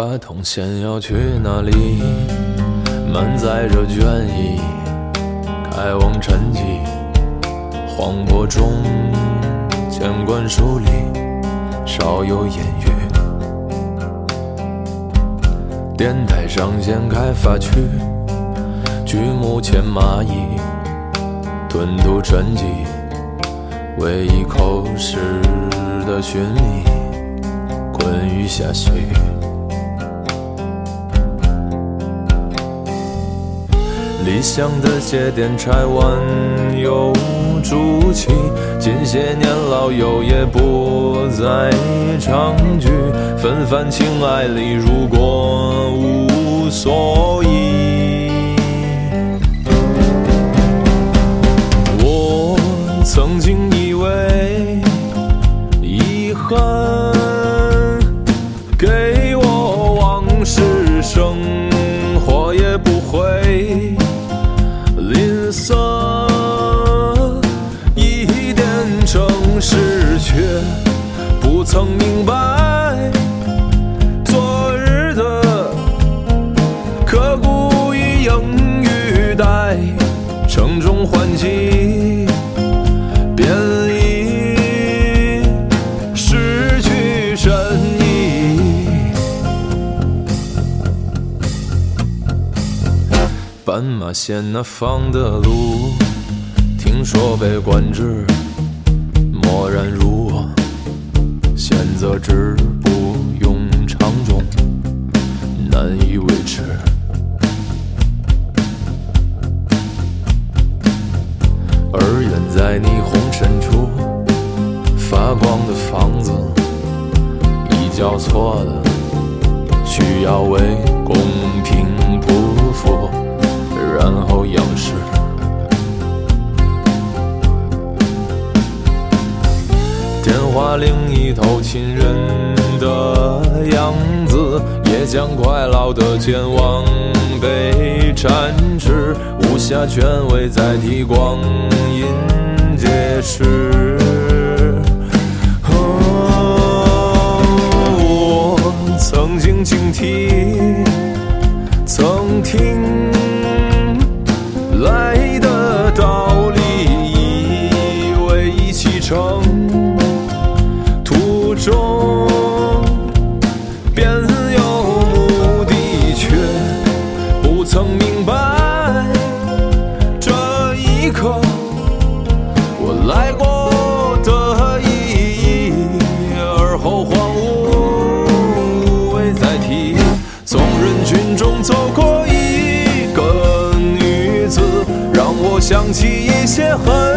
八通线要去哪里？满载着倦意，开往沉寂。荒漠中，监管疏离，少有言语。电台上线开发区，举目前蚂蚁，吞吐沉寂，唯一口实的寻觅，困于下絮。理想的节点拆完又筑起，近些年老友也不再常聚，纷繁情爱里如果无所依。我曾经以为遗憾斑马线那方的路，听说被管制，默然如我，选择止步庸常中，难以维持。而远在霓虹深处发光的房子，已交错了，需要为公平铺，然后仰视。电话另一头，亲人的样子，也将快老的健忘被展翅，无暇权威再替光阴解释。哦我曾经警惕，一些很